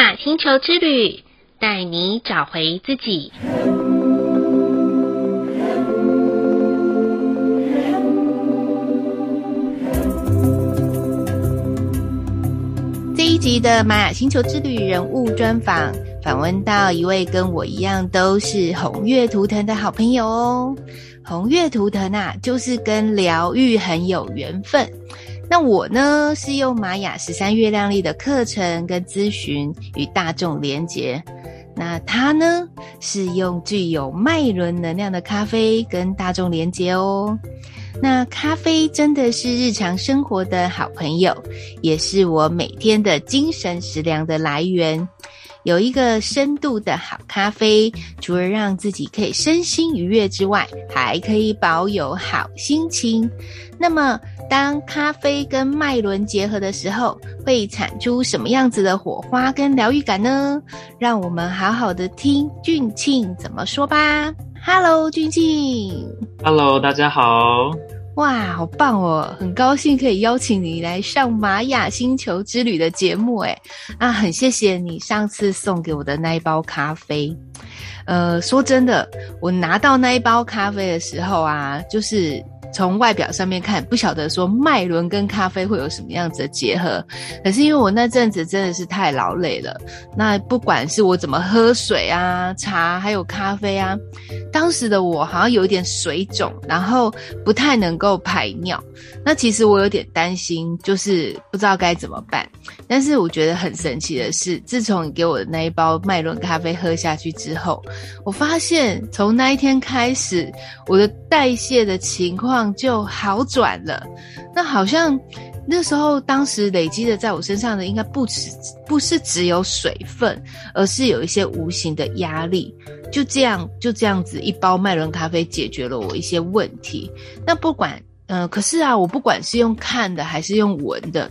雅星球之旅，带你找回自己。这一集的玛雅星球之旅人物专访，访问到一位跟我一样都是红月图腾的好朋友哦。红月图腾啊，就是跟疗愈很有缘分。那我呢，是用玛雅十三月亮历的课程跟咨询与大众连接。那他呢，是用具有脉轮能量的咖啡跟大众连接哦。那咖啡真的是日常生活的好朋友，也是我每天的精神食粮的来源。有一个深度的好咖啡，除了让自己可以身心愉悦之外，还可以保有好心情。那么，当咖啡跟脉轮结合的时候，会产出什么样子的火花跟疗愈感呢？让我们好好的听俊庆怎么说吧。Hello，俊庆。Hello，大家好。哇，好棒哦！很高兴可以邀请你来上玛雅星球之旅的节目，诶啊，很谢谢你上次送给我的那一包咖啡。呃，说真的，我拿到那一包咖啡的时候啊，就是。从外表上面看，不晓得说脉轮跟咖啡会有什么样子的结合。可是因为我那阵子真的是太劳累了，那不管是我怎么喝水啊、茶还有咖啡啊，当时的我好像有一点水肿，然后不太能够排尿。那其实我有点担心，就是不知道该怎么办。但是我觉得很神奇的是，自从你给我的那一包脉轮咖啡喝下去之后，我发现从那一天开始，我的代谢的情况就好转了。那好像那时候当时累积的在我身上的，应该不止不是只有水分，而是有一些无形的压力。就这样就这样子，一包麦伦咖啡解决了我一些问题。那不管。嗯、呃，可是啊，我不管是用看的还是用闻的，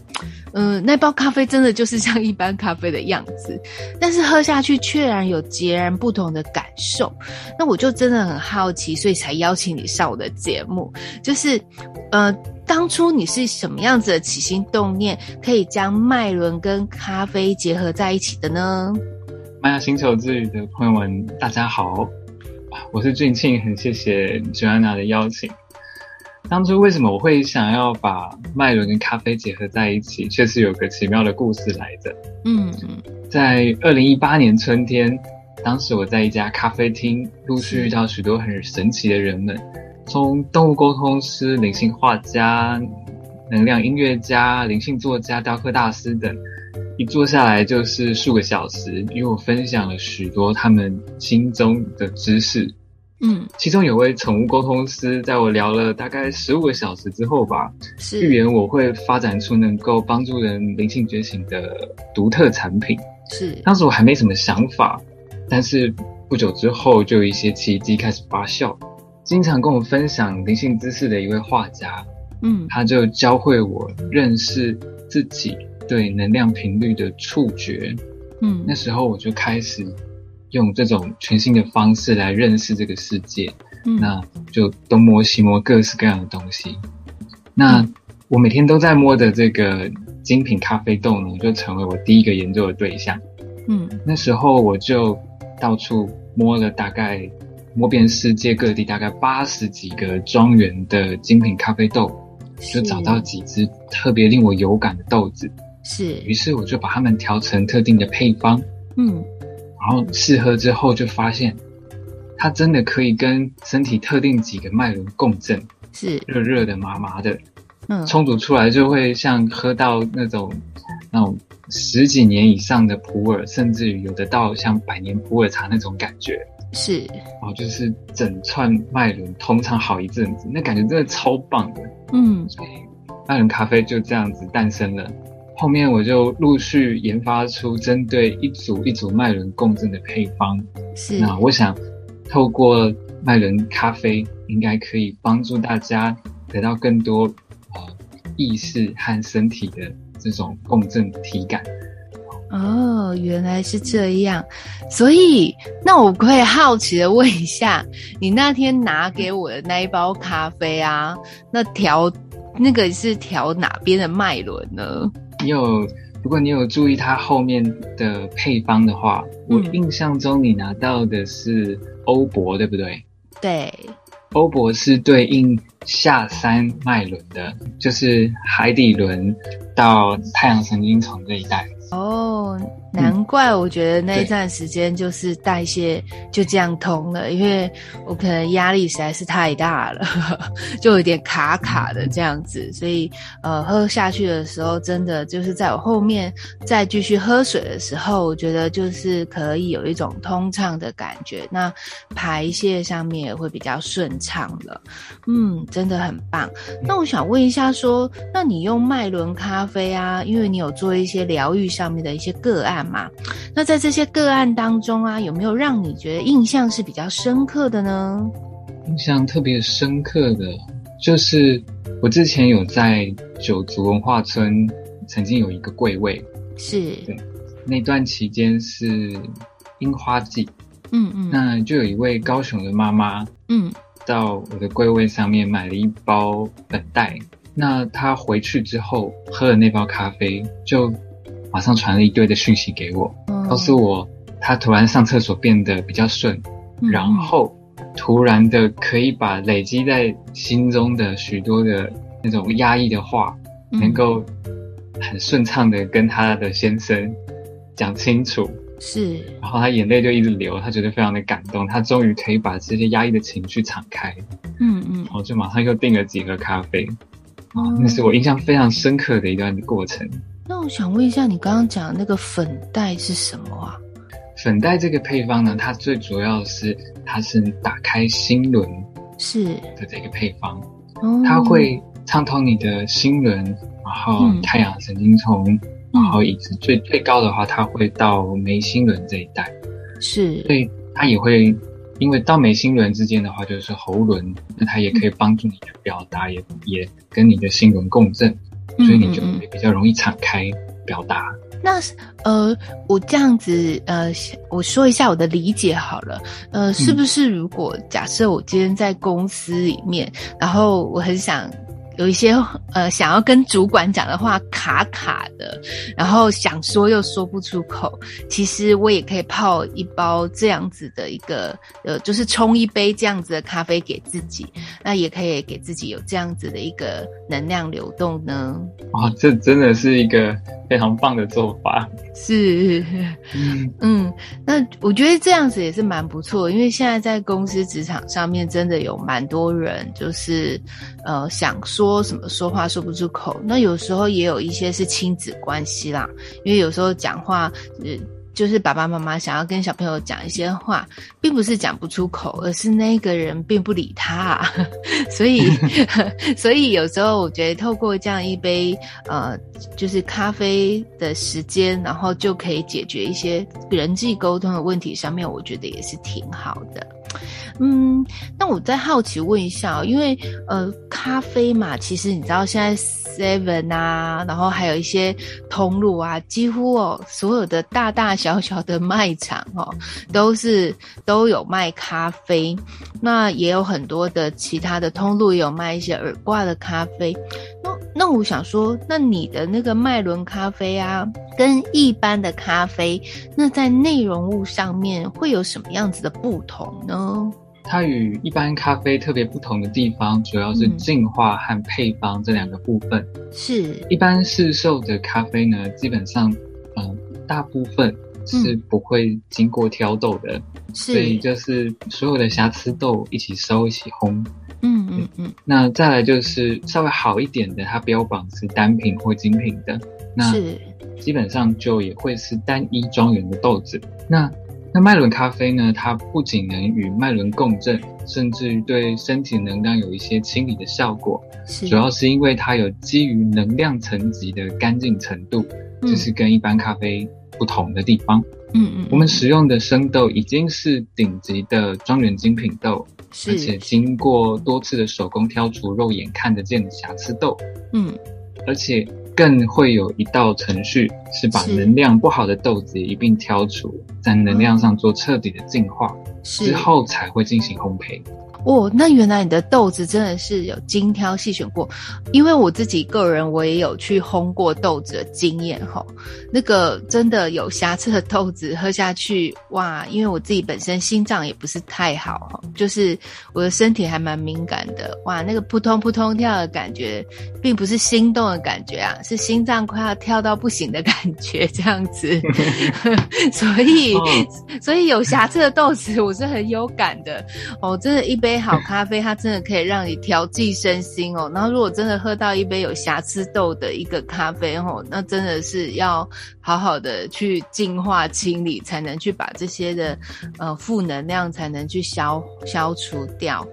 嗯、呃，那包咖啡真的就是像一般咖啡的样子，但是喝下去却然有截然不同的感受。那我就真的很好奇，所以才邀请你上我的节目。就是，呃，当初你是什么样子的起心动念，可以将脉轮跟咖啡结合在一起的呢？玛雅星球之旅的朋友们，大家好，我是俊庆，很谢谢 Joanna 的邀请。当初为什么我会想要把脉轮跟咖啡结合在一起，确实有个奇妙的故事来着。嗯，在二零一八年春天，当时我在一家咖啡厅，陆续遇到许多很神奇的人们，从动物沟通师、灵性画家、能量音乐家、灵性作家、雕刻大师等，一坐下来就是数个小时，与我分享了许多他们心中的知识。嗯，其中有位宠物沟通师，在我聊了大概十五个小时之后吧，是预言我会发展出能够帮助人灵性觉醒的独特产品。是，当时我还没什么想法，但是不久之后就有一些奇迹开始发酵。经常跟我分享灵性知识的一位画家，嗯，他就教会我认识自己对能量频率的触觉。嗯，那时候我就开始。用这种全新的方式来认识这个世界，嗯，那就东摸西摸各式各样的东西。那我每天都在摸的这个精品咖啡豆呢，就成为我第一个研究的对象。嗯，那时候我就到处摸了，大概摸遍世界各地大概八十几个庄园的精品咖啡豆，就找到几只特别令我有感的豆子。是，于是我就把它们调成特定的配方。嗯。然后试喝之后，就发现它真的可以跟身体特定几个脉轮共振，是。热热的、麻麻的，嗯，冲煮出来就会像喝到那种那种十几年以上的普洱，甚至于有的到像百年普洱茶那种感觉，是，然后就是整串脉轮通畅好一阵子，那感觉真的超棒的，嗯，所以脉轮咖啡就这样子诞生了。后面我就陆续研发出针对一组一组脉轮共振的配方。是，那我想透过脉轮咖啡，应该可以帮助大家得到更多呃意识和身体的这种共振体感。哦，原来是这样。所以，那我可以好奇的问一下，你那天拿给我的那一包咖啡啊，那调那个是调哪边的脉轮呢？你有如果你有注意它后面的配方的话，嗯、我印象中你拿到的是欧泊，对不对？对，欧泊是对应下三脉轮的，就是海底轮到太阳神经丛这一带。哦，难怪我觉得那一段时间就是代谢就这样通了，因为我可能压力实在是太大了，就有点卡卡的这样子，所以呃喝下去的时候，真的就是在我后面再继续喝水的时候，我觉得就是可以有一种通畅的感觉，那排泄上面也会比较顺畅了，嗯，真的很棒。那我想问一下说，说那你用脉轮咖啡啊，因为你有做一些疗愈。上面的一些个案嘛，那在这些个案当中啊，有没有让你觉得印象是比较深刻的呢？印象特别深刻的，就是我之前有在九族文化村曾经有一个柜位，是。对，那段期间是樱花季，嗯嗯，那就有一位高雄的妈妈，嗯，到我的柜位上面买了一包本袋，那她回去之后喝了那包咖啡就。马上传了一堆的讯息给我，嗯、告诉我他突然上厕所变得比较顺，嗯、然后突然的可以把累积在心中的许多的那种压抑的话，嗯、能够很顺畅的跟他的先生讲清楚。是，然后他眼泪就一直流，他觉得非常的感动，他终于可以把这些压抑的情绪敞开。嗯嗯，然后就马上又订了几盒咖啡，啊、嗯，那是我印象非常深刻的一段过程。那我想问一下，你刚刚讲的那个粉袋是什么啊？粉袋这个配方呢，它最主要是它是打开心轮是。的这个配方，哦、它会畅通你的心轮，然后太阳神经丛，嗯、然后以及最最高的话，它会到眉心轮这一带，是，所以它也会因为到眉心轮之间的话就是喉轮，那它也可以帮助你去表达，嗯、也也跟你的心轮共振。所以你就会比较容易敞开表达。那呃，我这样子呃，我说一下我的理解好了。呃，是不是如果假设我今天在公司里面，嗯、然后我很想。有一些呃想要跟主管讲的话卡卡的，然后想说又说不出口。其实我也可以泡一包这样子的一个呃，就是冲一杯这样子的咖啡给自己，那也可以给自己有这样子的一个能量流动呢。哇，这真的是一个非常棒的做法。是，嗯嗯，那我觉得这样子也是蛮不错，因为现在在公司职场上面真的有蛮多人就是呃想说。说什么说话说不出口，那有时候也有一些是亲子关系啦，因为有时候讲话，呃，就是爸爸妈妈想要跟小朋友讲一些话，并不是讲不出口，而是那个人并不理他，所以，所以有时候我觉得透过这样一杯呃，就是咖啡的时间，然后就可以解决一些人际沟通的问题，上面我觉得也是挺好的。嗯，那我再好奇问一下，因为呃，咖啡嘛，其实你知道现在 Seven 啊，然后还有一些通路啊，几乎哦，所有的大大小小的卖场哦，都是都有卖咖啡。那也有很多的其他的通路也有卖一些耳挂的咖啡。那那我想说，那你的那个脉轮咖啡啊，跟一般的咖啡，那在内容物上面会有什么样子的不同呢？它与一般咖啡特别不同的地方，主要是净化和配方这两个部分。是，一般市售的咖啡呢，基本上，嗯、呃，大部分是不会经过挑豆的，嗯、所以就是所有的瑕疵豆一起收一起烘。嗯嗯嗯。那再来就是稍微好一点的，它标榜是单品或精品的，那基本上就也会是单一庄园的豆子。那那麦伦咖啡呢？它不仅能与脉轮共振，甚至于对身体能量有一些清理的效果。是主要是因为它有基于能量层级的干净程度，这、嗯、是跟一般咖啡不同的地方。嗯嗯，我们使用的生豆已经是顶级的庄园精品豆，是而且经过多次的手工挑除肉眼看得见的瑕疵豆。嗯，而且。更会有一道程序，是把能量不好的豆子一并挑除，在能量上做彻底的净化，之后才会进行烘焙。哦，那原来你的豆子真的是有精挑细选过，因为我自己个人我也有去烘过豆子的经验哈。那个真的有瑕疵的豆子喝下去，哇！因为我自己本身心脏也不是太好，就是我的身体还蛮敏感的，哇！那个扑通扑通跳的感觉，并不是心动的感觉啊，是心脏快要跳到不行的感觉这样子。所以，所以有瑕疵的豆子我是很有感的哦，真的，一杯。好咖啡，它真的可以让你调剂身心哦。然后，如果真的喝到一杯有瑕疵豆的一个咖啡哦，那真的是要好好的去净化清理，才能去把这些的呃负能量才能去消消除掉。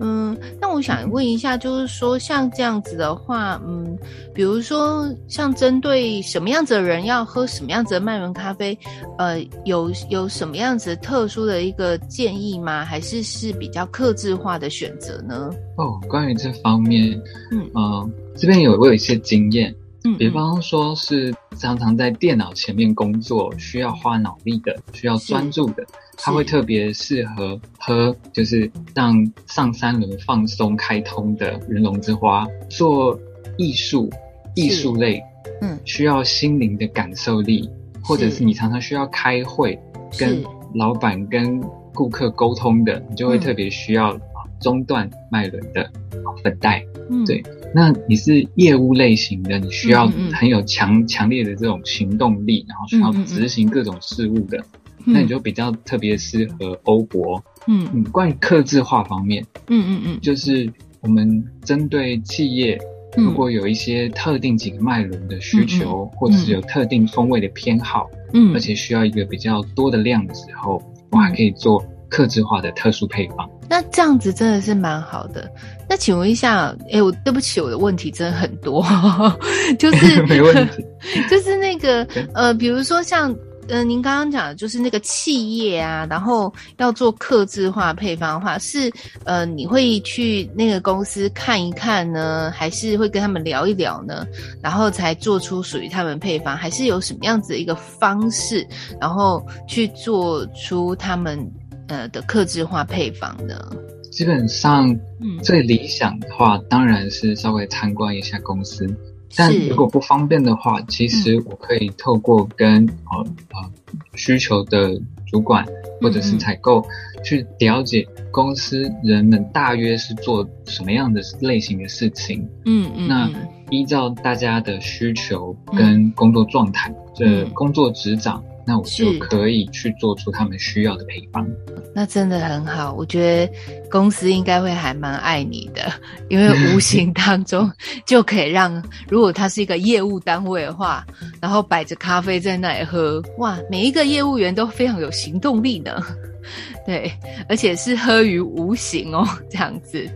嗯，那我想问一下，就是说像这样子的话，嗯，比如说像针对什么样子的人要喝什么样子的麦伦咖啡，呃，有有什么样子特殊的一个建议吗？还是是比较客？客制化的选择呢？哦，关于这方面，嗯呃，这边有我有一些经验，嗯，比方说是常常在电脑前面工作，需要花脑力的，需要专注的，它会特别适合喝，就是让上三轮放松开通的云龙之花。做艺术，艺术类，嗯，需要心灵的感受力，或者是你常常需要开会，跟老板跟。顾客沟通的，你就会特别需要中段脉轮的粉袋。嗯，对。那你是业务类型的，你需要很有强强烈的这种行动力，然后需要执行各种事务的，那你就比较特别适合欧泊。嗯嗯。关于客制化方面，嗯嗯嗯，就是我们针对企业，如果有一些特定几个脉轮的需求，或者是有特定风味的偏好，嗯，而且需要一个比较多的量的时候。我还可以做克制化的特殊配方，那这样子真的是蛮好的。那请问一下，哎、欸，我对不起，我的问题真的很多，就是 没问题，就是那个呃，比如说像。嗯、呃，您刚刚讲的就是那个企业啊，然后要做客制化配方的话，是呃，你会去那个公司看一看呢，还是会跟他们聊一聊呢，然后才做出属于他们配方，还是有什么样子的一个方式，然后去做出他们呃的客制化配方呢？基本上，嗯，最理想的话，当然是稍微参观一下公司。但如果不方便的话，其实我可以透过跟呃呃需求的主管或者是采购去了解公司人们大约是做什么样的类型的事情。嗯嗯。那依照大家的需求跟工作状态，这工作职掌。那我就可以去做出他们需要的配方，那真的很好。我觉得公司应该会还蛮爱你的，因为无 形当中就可以让，如果他是一个业务单位的话，然后摆着咖啡在那里喝，哇，每一个业务员都非常有行动力呢。对，而且是喝于无形哦，这样子。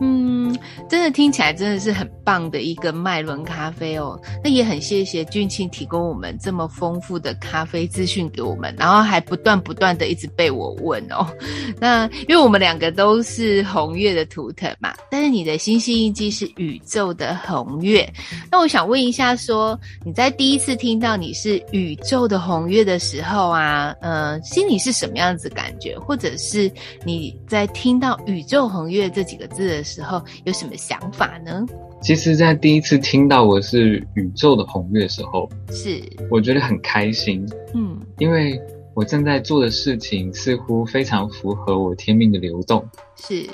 嗯，真的听起来真的是很棒的一个脉轮咖啡哦。那也很谢谢俊庆提供我们这么丰富的咖啡资讯给我们，然后还不断不断的一直被我问哦。那因为我们两个都是红月的图腾嘛，但是你的星系印记是宇宙的红月。那我想问一下说，说你在第一次听到你是宇宙的红月的时候啊，呃，心里是什么样子感觉？或者是你在听到宇宙红月这几个字的时候，有什么想法呢？其实，在第一次听到我是宇宙的红月的时候，是我觉得很开心。嗯，因为我正在做的事情似乎非常符合我天命的流动。是，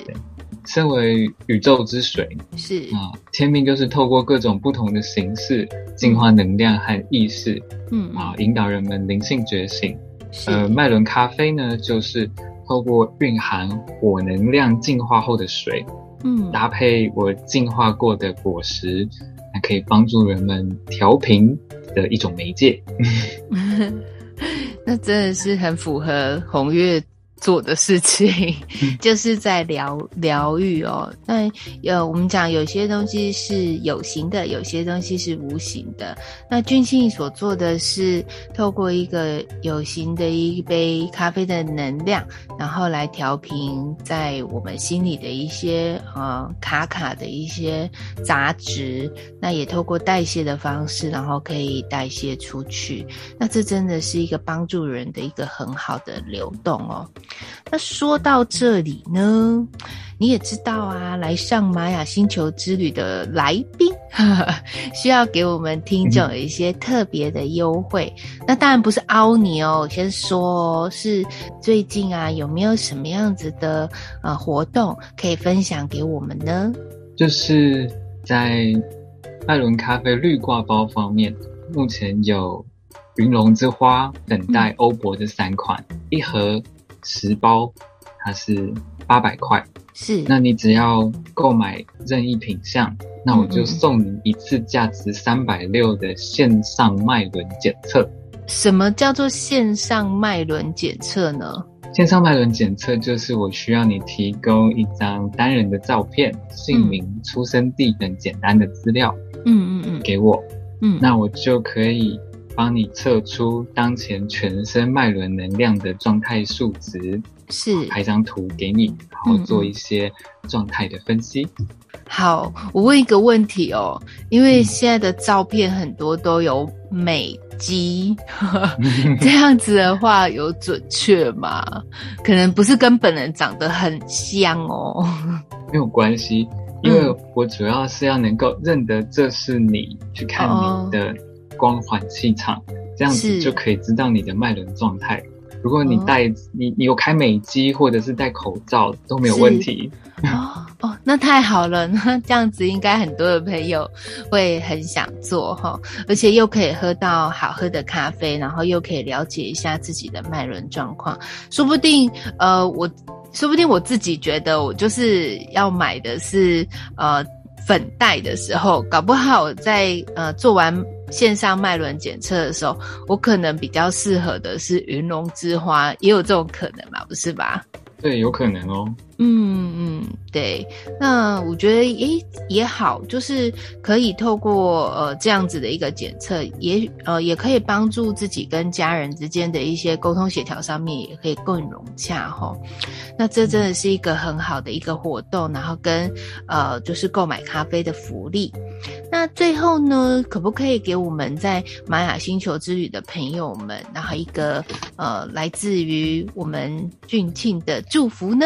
身为宇宙之水，是啊，天命就是透过各种不同的形式净化能量和意识，嗯啊，引导人们灵性觉醒。呃，麦伦咖啡呢，就是透过蕴含火能量净化后的水。嗯，搭配我净化过的果实，那可以帮助人们调频的一种媒介。那真的是很符合红月做的事情，就是在疗疗愈哦。那有我们讲，有些东西是有形的，有些东西是无形的。那君庆所做的是透过一个有形的一杯咖啡的能量，然后来调频在我们心里的一些呃卡卡的一些杂质。那也透过代谢的方式，然后可以代谢出去。那这真的是一个帮助人的一个很好的流动哦。那说到这里呢，你也知道啊，来上玛雅星球之旅的来宾，需要给我们听众一些特别的优惠。那当然不是凹你哦，先说是最近啊，有没有什么样子的呃活动可以分享给我们呢？就是在艾伦咖啡绿挂包方面，目前有云龙之花、等待欧泊这三款，一盒。十包，它是八百块。是，那你只要购买任意品项，那我就送你一次价值三百六的线上脉轮检测。什么叫做线上脉轮检测呢？线上脉轮检测就是我需要你提供一张单人的照片、姓名、嗯、出生地等简单的资料。嗯嗯嗯，给我。嗯，那我就可以。帮你测出当前全身脉轮能量的状态数值，是拍张图给你，然后做一些状态的分析。嗯。好，我问一个问题哦，因为现在的照片很多都有美肌，嗯、这样子的话有准确吗？可能不是跟本人长得很像哦。没有关系，因为我主要是要能够认得这是你，去看你的。光环气场，这样子就可以知道你的脉轮状态。如果你戴、哦、你你有开美肌或者是戴口罩都没有问题。哦哦，那太好了，那这样子应该很多的朋友会很想做哈，而且又可以喝到好喝的咖啡，然后又可以了解一下自己的脉轮状况。说不定呃，我说不定我自己觉得我就是要买的是呃粉袋的时候，搞不好在呃做完。线上脉轮检测的时候，我可能比较适合的是云龙之花，也有这种可能嘛，不是吧？对，有可能哦。嗯嗯，对。那我觉得，诶也好，就是可以透过呃这样子的一个检测，也呃也可以帮助自己跟家人之间的一些沟通协调上面也可以更融洽齁。那这真的是一个很好的一个活动，然后跟呃就是购买咖啡的福利。那最后呢，可不可以给我们在玛雅星球之旅的朋友们，然后一个呃来自于我们俊庆的祝福呢？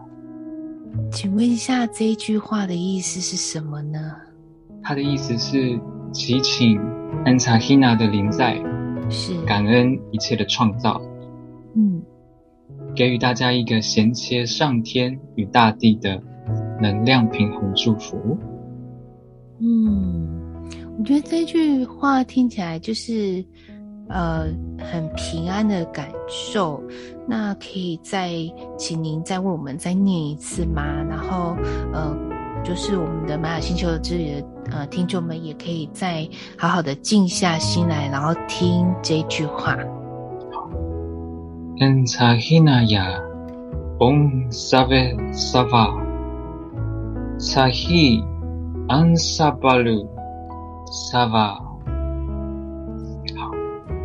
请问一下，这一句话的意思是什么呢？它的意思是祈请安察希娜的临在，是感恩一切的创造，嗯，给予大家一个衔接上天与大地的能量平衡祝福。嗯，我觉得这句话听起来就是。呃，很平安的感受，那可以再请您再为我们再念一次吗？然后，呃，就是我们的玛雅星球之旅的呃听众们也可以再好好的静下心来，然后听这句话。好。恩查希那亚，嗡萨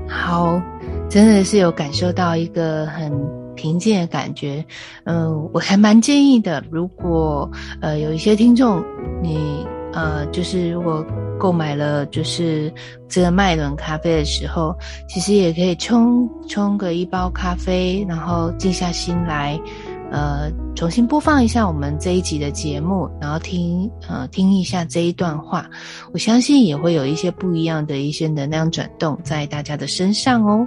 好，真的是有感受到一个很平静的感觉。嗯、我还蛮建议的，如果呃有一些听众，你呃就是如果购买了就是这个麦伦咖啡的时候，其实也可以冲冲个一包咖啡，然后静下心来。呃，重新播放一下我们这一集的节目，然后听呃听一下这一段话，我相信也会有一些不一样的一些能量转动在大家的身上哦。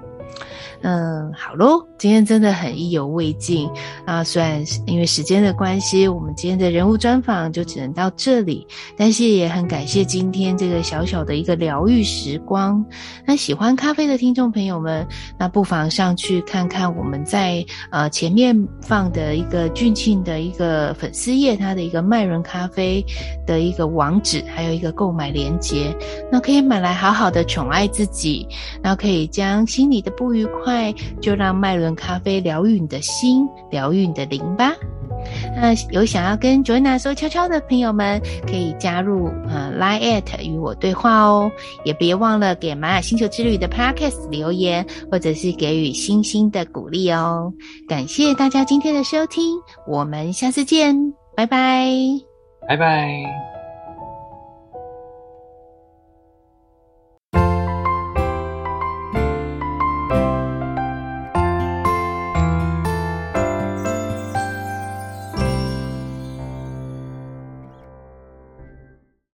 嗯，好喽，今天真的很意犹未尽啊！虽然因为时间的关系，我们今天的人物专访就只能到这里，但是也很感谢今天这个小小的一个疗愈时光。那喜欢咖啡的听众朋友们，那不妨上去看看我们在呃前面放的一个俊庆的一个粉丝页，它的一个麦伦咖啡的一个网址，还有一个购买链接，那可以买来好好的宠爱自己，然后可以将心里的不愉快，就让麦伦咖啡疗愈你的心，疗愈你的灵吧。那有想要跟 Joanna 说悄悄的朋友们，可以加入呃 Line at 与我对话哦，也别忘了给玛雅星球之旅的 Podcast 留言，或者是给予星星的鼓励哦。感谢大家今天的收听，我们下次见，拜拜，拜拜。